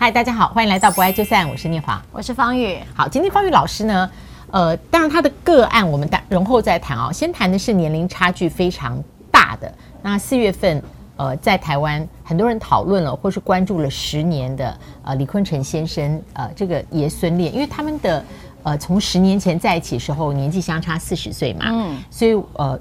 嗨，大家好，欢迎来到不爱就散，我是念华，我是方宇。好，今天方宇老师呢，呃，当然他的个案我们待容后再谈啊、哦，先谈的是年龄差距非常大的。那四月份，呃，在台湾很多人讨论了或是关注了十年的呃李坤城先生呃这个爷孙恋，因为他们的呃从十年前在一起的时候年纪相差四十岁嘛，嗯，所以呃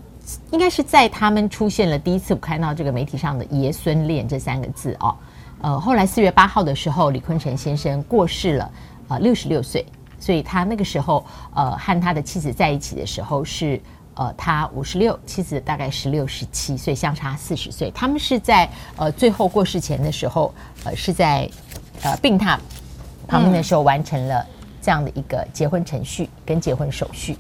应该是在他们出现了第一次我看到这个媒体上的爷孙恋这三个字哦。呃，后来四月八号的时候，李坤城先生过世了，呃，六十六岁。所以他那个时候，呃，和他的妻子在一起的时候是，呃，他五十六，妻子大概十六、十七，所以相差四十岁。他们是在呃最后过世前的时候，呃，是在呃病榻旁边的时候完成了这样的一个结婚程序跟结婚手续。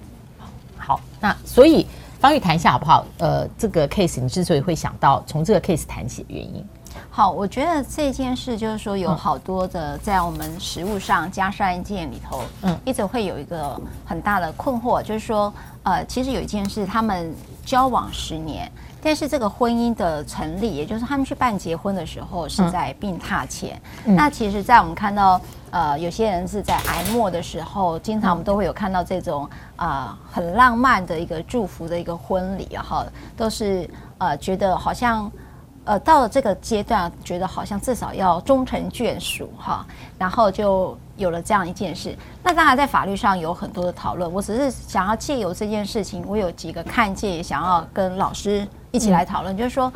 好，那所以方玉谈一下好不好？呃，这个 case 你之所以会想到从这个 case 谈起的原因。好，我觉得这件事就是说，有好多的在我们食物上加上一件里头，嗯，一直会有一个很大的困惑，就是说，呃，其实有一件事，他们交往十年，但是这个婚姻的成立，也就是他们去办结婚的时候是在病榻前。那其实，在我们看到，呃，有些人是在癌末的时候，经常我们都会有看到这种啊很浪漫的一个祝福的一个婚礼，哈，都是呃觉得好像。呃，到了这个阶段，觉得好像至少要终成眷属哈，然后就有了这样一件事。那当然，在法律上有很多的讨论。我只是想要借由这件事情，我有几个看见，也想要跟老师一起来讨论。嗯、就是说，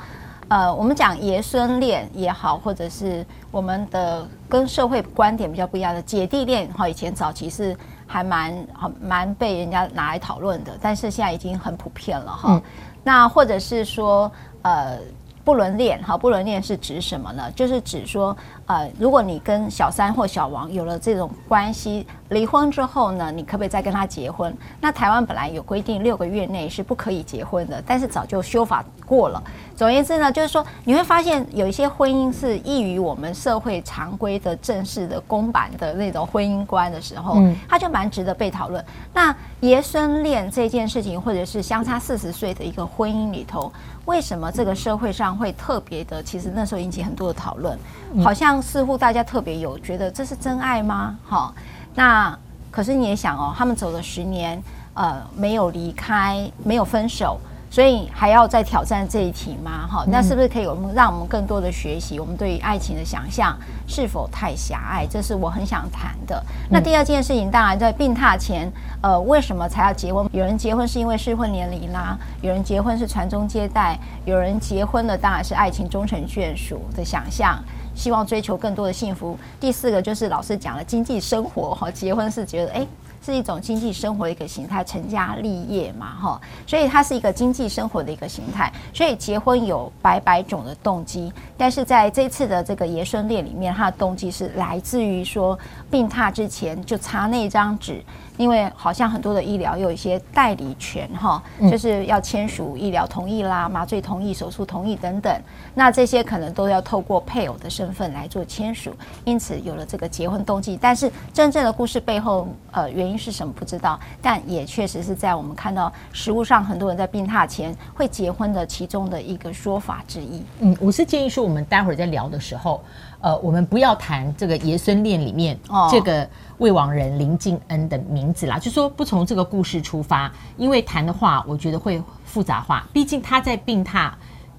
呃，我们讲爷孙恋也好，或者是我们的跟社会观点比较不一样的姐弟恋哈，以前早期是还蛮蛮被人家拿来讨论的，但是现在已经很普遍了哈。嗯、那或者是说，呃。不伦恋，好，不伦恋是指什么呢？就是指说，呃，如果你跟小三或小王有了这种关系，离婚之后呢，你可不可以再跟他结婚？那台湾本来有规定，六个月内是不可以结婚的，但是早就修法过了。总而言之呢，就是说你会发现有一些婚姻是异于我们社会常规的正式的公版的那种婚姻观的时候，嗯，它就蛮值得被讨论。那爷孙恋这件事情，或者是相差四十岁的一个婚姻里头，为什么这个社会上会特别的？其实那时候引起很多的讨论，好像似乎大家特别有觉得这是真爱吗？哈，那可是你也想哦，他们走了十年，呃，没有离开，没有分手。所以还要再挑战这一题吗？哈，那是不是可以我们让我们更多的学习？我们对于爱情的想象是否太狭隘？这是我很想谈的。那第二件事情，当然在病榻前，呃，为什么才要结婚？有人结婚是因为适婚年龄啦，有人结婚是传宗接代，有人结婚的当然是爱情终成眷属的想象，希望追求更多的幸福。第四个就是老师讲了经济生活，哈，结婚是觉得哎。是一种经济生活的一个形态，成家立业嘛，哈，所以它是一个经济生活的一个形态。所以结婚有百百种的动机，但是在这次的这个爷孙恋里面，它的动机是来自于说病榻之前就查那张纸。因为好像很多的医疗有一些代理权哈，就是要签署医疗同意啦、麻醉同意、手术同意等等，那这些可能都要透过配偶的身份来做签署，因此有了这个结婚动机。但是真正的故事背后，呃，原因是什么不知道，但也确实是在我们看到实物上很多人在病榻前会结婚的其中的一个说法之一。嗯，我是建议说，我们待会儿在聊的时候。呃，我们不要谈这个爷孙恋里面这个未亡人林敬恩的名字啦，就说不从这个故事出发，因为谈的话，我觉得会复杂化。毕竟他在病榻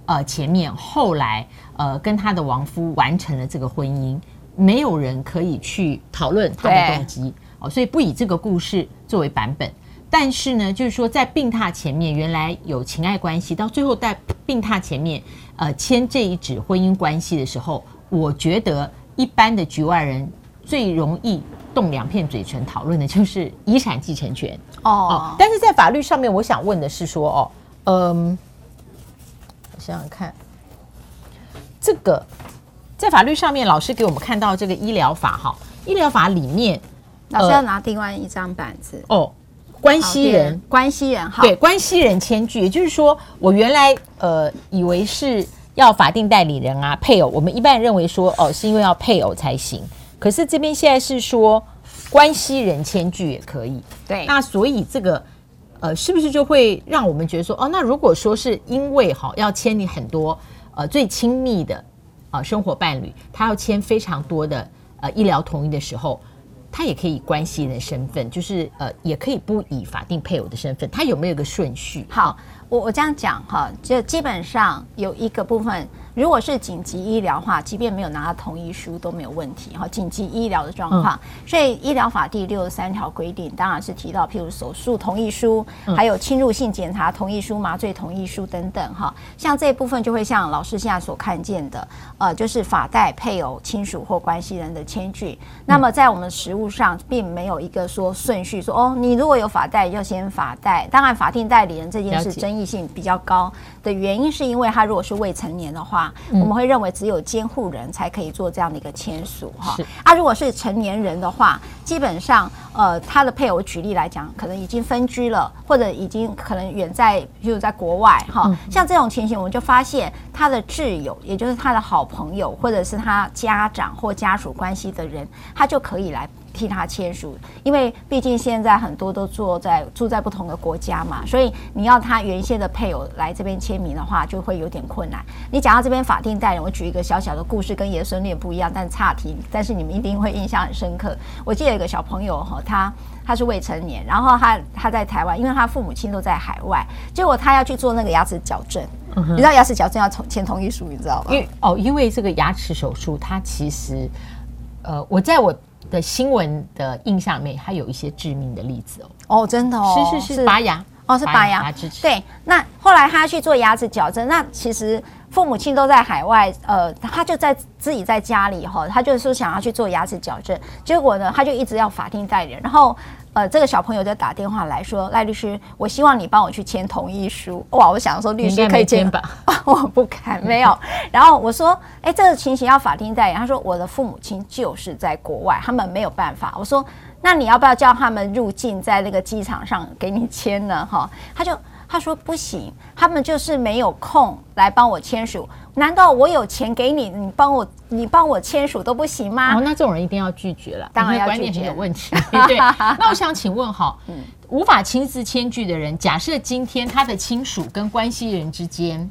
呃前面，后来呃跟他的亡夫完成了这个婚姻，没有人可以去讨论他的动机哦，所以不以这个故事作为版本。但是呢，就是说在病榻前面原来有情爱关系，到最后在病榻前面呃签这一纸婚姻关系的时候。我觉得一般的局外人最容易动两片嘴唇讨论的就是遗产继承权哦，哦。但是在法律上面，我想问的是说哦，嗯，我想想看，这个在法律上面，老师给我们看到这个医疗法哈，医疗法里面，老师要拿另外一张板子哦，关系人，关系人好，对，关系人签具，也就是说，我原来呃以为是。要法定代理人啊，配偶，我们一般认为说哦，是因为要配偶才行。可是这边现在是说关系人签具也可以。对，那所以这个呃，是不是就会让我们觉得说哦，那如果说是因为哈要签你很多呃最亲密的呃生活伴侣，他要签非常多的呃医疗同意的时候，他也可以以关系人的身份，就是呃也可以不以法定配偶的身份，他有没有一个顺序？好，我我这样讲哈，就基本上有一个部分。如果是紧急医疗的话，即便没有拿到同意书都没有问题哈。紧急医疗的状况，所以医疗法第六十三条规定，当然是提到譬如手术同意书，还有侵入性检查同意书、麻醉同意书等等哈。像这一部分就会像老师现在所看见的，呃，就是法代、配偶、亲属或关系人的签据。那么在我们实务上，并没有一个说顺序说哦，你如果有法代要先法代。当然，法定代理人这件事争议性比较高的原因，是因为他如果是未成年的话。我们会认为只有监护人才可以做这样的一个签署哈。啊，如果是成年人的话，基本上呃，他的配偶举例来讲，可能已经分居了，或者已经可能远在，比如在国外哈。像这种情形，我们就发现他的挚友，也就是他的好朋友，或者是他家长或家属关系的人，他就可以来。替他签署，因为毕竟现在很多都住在住在不同的国家嘛，所以你要他原先的配偶来这边签名的话，就会有点困难。你讲到这边法定代理人，我举一个小小的故事，跟爷孙恋不一样，但差题，但是你们一定会印象很深刻。我记得有一个小朋友哈，他他是未成年，然后他他在台湾，因为他父母亲都在海外，结果他要去做那个牙齿矫正，嗯、你知道牙齿矫正要签同意书，你知道吗？因为哦，因为这个牙齿手术，它其实呃，我在我。的新闻的印象里面，它有一些致命的例子哦。哦，真的哦，是是是，拔牙哦，是拔牙。对，那后来他去做牙齿矫正，那其实父母亲都在海外，呃，他就在自己在家里哈，他就是想要去做牙齿矫正，结果呢，他就一直要法定代理人，然后。呃，这个小朋友就打电话来说：“赖律师，我希望你帮我去签同意书。”哇，我想说律师可以签吧？我不敢，没有。然后我说：“哎，这个情形要法庭代理。”他说：“我的父母亲就是在国外，他们没有办法。”我说：“那你要不要叫他们入境，在那个机场上给你签呢？”哈，他就。他说不行，他们就是没有空来帮我签署。难道我有钱给你，你帮我，你帮我签署都不行吗？哦，那这种人一定要拒绝了，当然要拒绝。观念很有问题。对，那我想请问哈，嗯，无法亲自签据的人，假设今天他的亲属跟关系人之间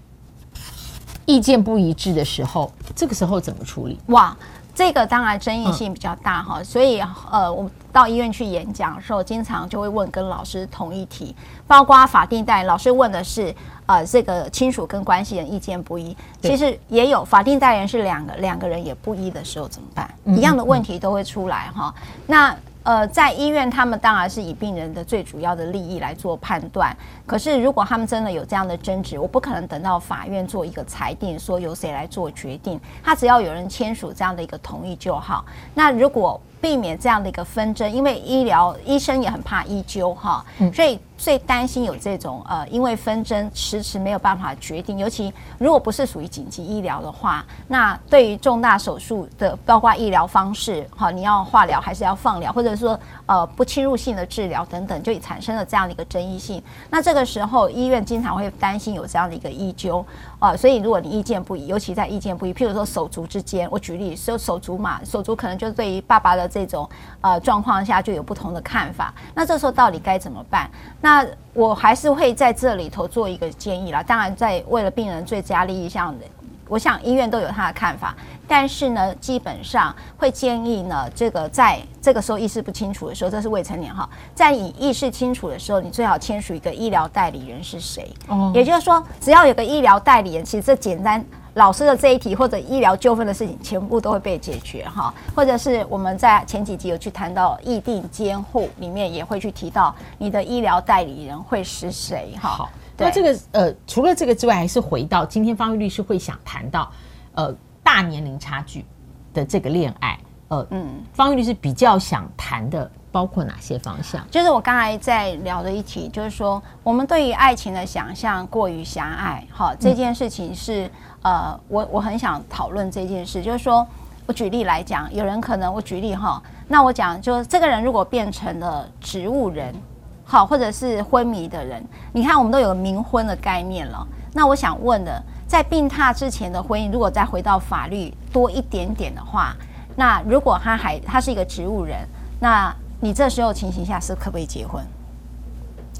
意见不一致的时候，这个时候怎么处理？哇！这个当然争议性比较大哈，嗯、所以呃，我到医院去演讲的时候，经常就会问跟老师同一题，包括法定代理，老师问的是呃，这个亲属跟关系人意见不一，其实也有法定代理人是两个两个人也不一的时候怎么办？嗯、一样的问题都会出来哈，那。呃，在医院，他们当然是以病人的最主要的利益来做判断。可是，如果他们真的有这样的争执，我不可能等到法院做一个裁定，说由谁来做决定。他只要有人签署这样的一个同意就好。那如果避免这样的一个纷争，因为医疗医生也很怕医纠哈，所以。最担心有这种呃，因为纷争迟迟没有办法决定，尤其如果不是属于紧急医疗的话，那对于重大手术的，包括医疗方式，哈，你要化疗还是要放疗，或者说呃不侵入性的治疗等等，就产生了这样的一个争议性。那这个时候医院经常会担心有这样的一个医纠啊，所以如果你意见不一，尤其在意见不一，譬如说手足之间，我举例说手足嘛，手足可能就对于爸爸的这种呃状况下就有不同的看法，那这时候到底该怎么办？那那我还是会在这里头做一个建议啦。当然，在为了病人最佳利益上的，我想医院都有他的看法。但是呢，基本上会建议呢，这个在这个时候意识不清楚的时候，这是未成年哈，在你意识清楚的时候，你最好签署一个医疗代理人是谁。哦，也就是说，只要有个医疗代理人，其实这简单。老师的这一题或者医疗纠纷的事情，全部都会被解决哈，或者是我们在前几集有去谈到意定监护里面，也会去提到你的医疗代理人会是谁哈。好，那这个呃，除了这个之外，还是回到今天方玉律师会想谈到呃大年龄差距的这个恋爱，呃嗯，方玉律师比较想谈的。包括哪些方向？就是我刚才在聊的一题，就是说我们对于爱情的想象过于狭隘。好，这件事情是呃，我我很想讨论这件事。就是说我举例来讲，有人可能我举例哈，那我讲就是这个人如果变成了植物人，好，或者是昏迷的人，你看我们都有冥婚的概念了。那我想问的，在病榻之前的婚姻，如果再回到法律多一点点的话，那如果他还他是一个植物人，那你这时候情形下是可不可以结婚？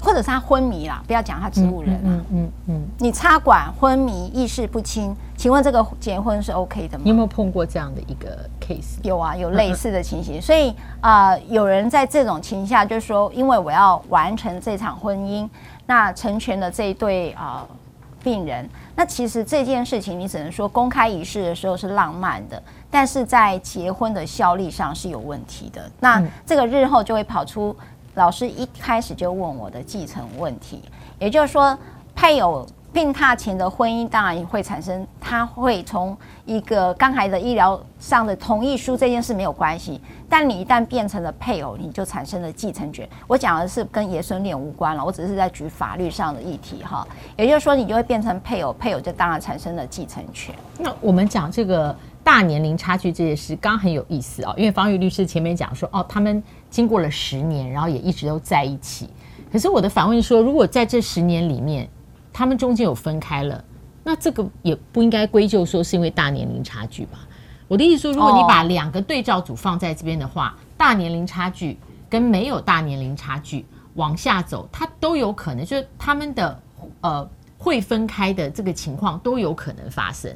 或者是他昏迷啦，不要讲他植物人啊，嗯嗯嗯，嗯，你插管昏迷意识不清，请问这个结婚是 OK 的吗？你有没有碰过这样的一个 case？有啊，有类似的情形，嗯、所以啊、呃，有人在这种情形下就是说，因为我要完成这场婚姻，那成全了这一对啊、呃、病人，那其实这件事情你只能说公开仪式的时候是浪漫的，但是在结婚的效力上是有问题的，那这个日后就会跑出。老师一开始就问我的继承问题，也就是说，配偶病榻前的婚姻当然会产生，他会从一个刚才的医疗上的同意书这件事没有关系，但你一旦变成了配偶，你就产生了继承权。我讲的是跟爷孙恋无关了，我只是在举法律上的议题哈。也就是说，你就会变成配偶，配偶就当然产生了继承权。那我们讲这个。大年龄差距这件事刚很有意思哦，因为芳玉律师前面讲说哦，他们经过了十年，然后也一直都在一起。可是我的反问说，如果在这十年里面，他们中间有分开了，那这个也不应该归咎说是因为大年龄差距吧？我的意思说，如果你把两个对照组放在这边的话，大年龄差距跟没有大年龄差距往下走，它都有可能，就是他们的呃会分开的这个情况都有可能发生。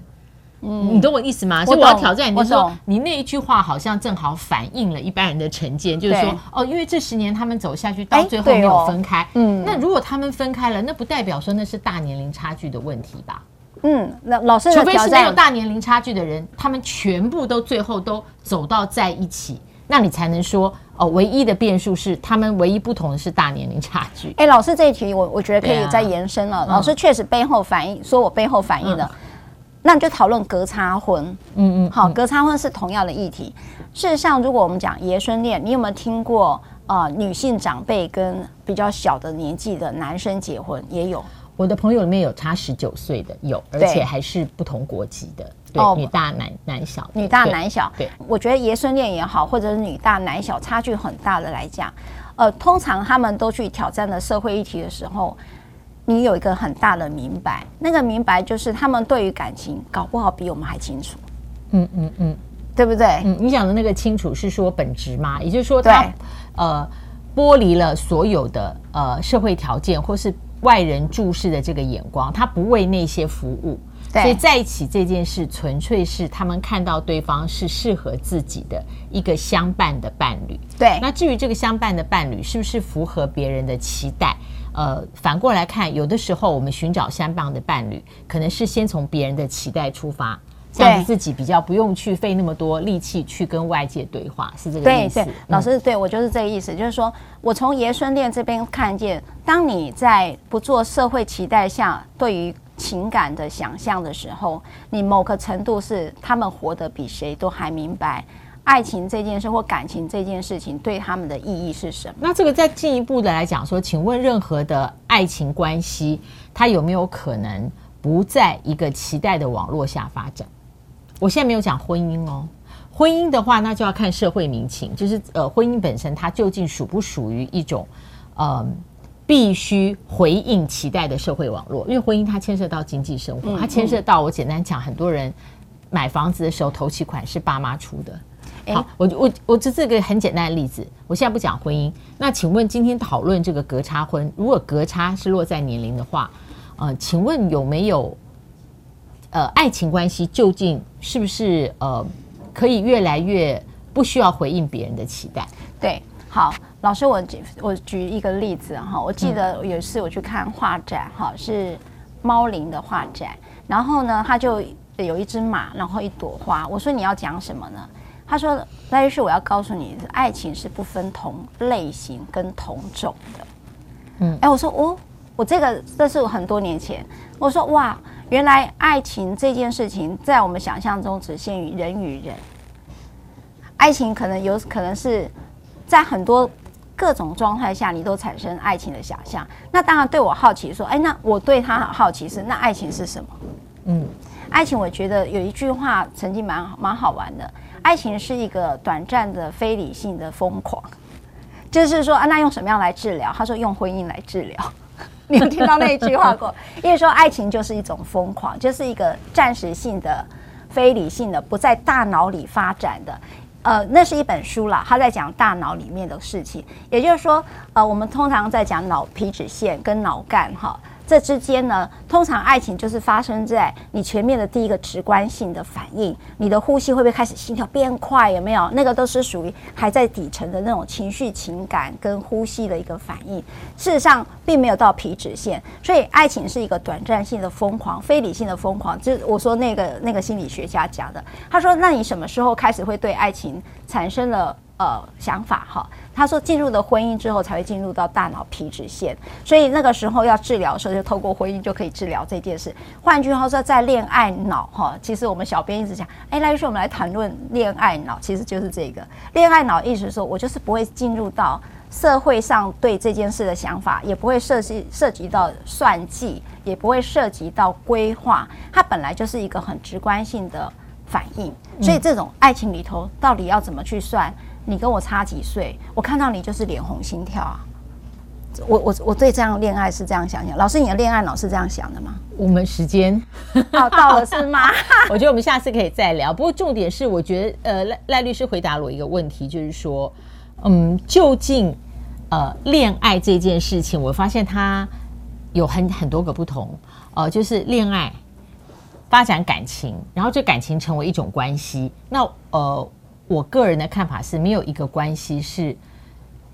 嗯，你懂我意思吗？所以我要挑战你，就是说你那一句话好像正好反映了一般人的成见，就是说哦，因为这十年他们走下去，到最后没有分开。嗯，那如果他们分开了，那不代表说那是大年龄差距的问题吧？嗯，那老师，除非是没有大年龄差距的人，他们全部都最后都走到在一起，那你才能说哦，唯一的变数是他们唯一不同的是大年龄差距。哎，老师这一题我我觉得可以再延伸了。老师确实背后反映，说我背后反映的。那你就讨论隔差婚，嗯嗯，好，隔差婚是同样的议题。事实上，如果我们讲爷孙恋，你有没有听过啊、呃？女性长辈跟比较小的年纪的男生结婚也有。我的朋友里面有差十九岁的，有，而且还是不同国籍的，对，女大男男小，女大男小。对，我觉得爷孙恋也好，或者是女大男小，差距很大的来讲，呃，通常他们都去挑战了社会议题的时候。你有一个很大的明白，那个明白就是他们对于感情搞不好比我们还清楚，嗯嗯嗯，对不对？嗯，你讲的那个清楚是说本质吗？也就是说他，他呃剥离了所有的呃社会条件或是外人注视的这个眼光，他不为那些服务，所以在一起这件事纯粹是他们看到对方是适合自己的一个相伴的伴侣。对，那至于这个相伴的伴侣是不是符合别人的期待？呃，反过来看，有的时候我们寻找相伴的伴侣，可能是先从别人的期待出发，这样子自己比较不用去费那么多力气去跟外界对话，是这个意思。对对，老师，对我就是这个意思，就是说我从爷孙恋这边看见，当你在不做社会期待下对于情感的想象的时候，你某个程度是他们活得比谁都还明白。爱情这件事或感情这件事情对他们的意义是什么？那这个再进一步的来讲说，请问任何的爱情关系，它有没有可能不在一个期待的网络下发展？我现在没有讲婚姻哦，婚姻的话，那就要看社会民情，就是呃，婚姻本身它究竟属不属于一种呃必须回应期待的社会网络？因为婚姻它牵涉到经济生活，它牵涉到我简单讲，很多人买房子的时候头期款是爸妈出的。好，我我我这这个很简单的例子，我现在不讲婚姻。那请问今天讨论这个隔差婚，如果隔差是落在年龄的话，呃，请问有没有呃爱情关系究竟是不是呃可以越来越不需要回应别人的期待？对，好，老师我举我举一个例子哈，我记得有一次我去看画展哈，是猫林的画展，然后呢，他就有一只马，然后一朵花，我说你要讲什么呢？他说：“赖律师，我要告诉你，爱情是不分同类型跟同种的。”嗯，哎，我说哦，我这个这是我很多年前，我说哇，原来爱情这件事情在我们想象中只限于人与人。爱情可能有可能是在很多各种状态下，你都产生爱情的想象。那当然对我好奇说，哎，那我对他很好奇是那爱情是什么？嗯，爱情我觉得有一句话曾经蛮蛮好玩的。爱情是一个短暂的非理性的疯狂，就是说啊，那用什么样来治疗？他说用婚姻来治疗。你有听到那一句话过？因为说爱情就是一种疯狂，就是一个暂时性的、非理性的、不在大脑里发展的。呃，那是一本书啦，他在讲大脑里面的事情。也就是说，呃，我们通常在讲脑皮质腺跟脑干哈。这之间呢，通常爱情就是发生在你前面的第一个直观性的反应，你的呼吸会不会开始心跳变快？有没有？那个都是属于还在底层的那种情绪、情感跟呼吸的一个反应。事实上，并没有到皮脂腺，所以爱情是一个短暂性的疯狂、非理性的疯狂。就我说那个那个心理学家讲的，他说：“那你什么时候开始会对爱情产生了？”呃，想法哈，他说进入了婚姻之后才会进入到大脑皮质腺，所以那个时候要治疗的时候，就透过婚姻就可以治疗这件事。换句话说，在恋爱脑哈，其实我们小编一直讲，哎，那于是，我们来谈论恋爱脑，其实就是这个恋爱脑，意思说我就是不会进入到社会上对这件事的想法，也不会涉及涉及到算计，也不会涉及到规划，它本来就是一个很直观性的反应。所以这种爱情里头到底要怎么去算？你跟我差几岁？我看到你就是脸红心跳啊！我我我对这样恋爱是这样想想。老师，你的恋爱脑是这样想的吗？我们时间哦到了 是吗？我觉得我们下次可以再聊。不过重点是，我觉得呃赖赖律师回答了我一个问题，就是说，嗯，究竟呃恋爱这件事情，我发现它有很很多个不同。呃，就是恋爱发展感情，然后这感情成为一种关系。那呃。我个人的看法是，没有一个关系是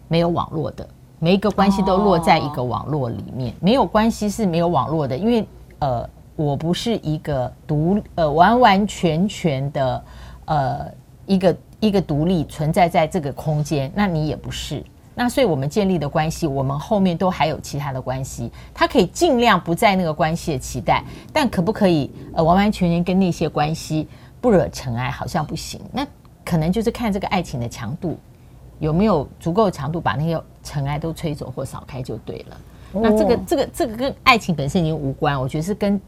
没有网络的，每一个关系都落在一个网络里面。没有关系是没有网络的，因为呃，我不是一个独呃完完全全的呃一个一个独立存在在这个空间，那你也不是。那所以我们建立的关系，我们后面都还有其他的关系，它可以尽量不在那个关系的期待，但可不可以呃完完全全跟那些关系不惹尘埃？好像不行。那可能就是看这个爱情的强度有没有足够的强度，把那些尘埃都吹走或扫开就对了。哦、那这个这个这个跟爱情本身已经无关，我觉得是跟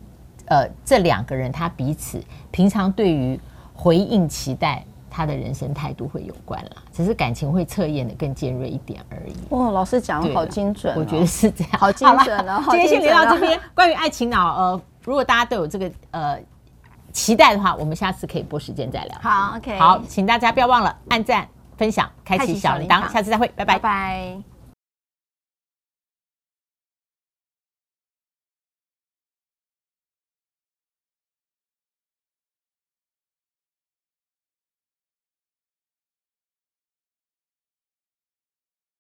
呃这两个人他彼此平常对于回应期待他的人生态度会有关了。只是感情会测验的更尖锐一点而已。哦，老师讲的好精准、哦，我觉得是这样，好精准了。今天先聊到这边，关于爱情脑，呃，如果大家都有这个呃。期待的话，我们下次可以拨时间再聊。好，OK。好，请大家不要忘了按赞、分享、开启小铃铛。下次再会，拜拜。拜拜。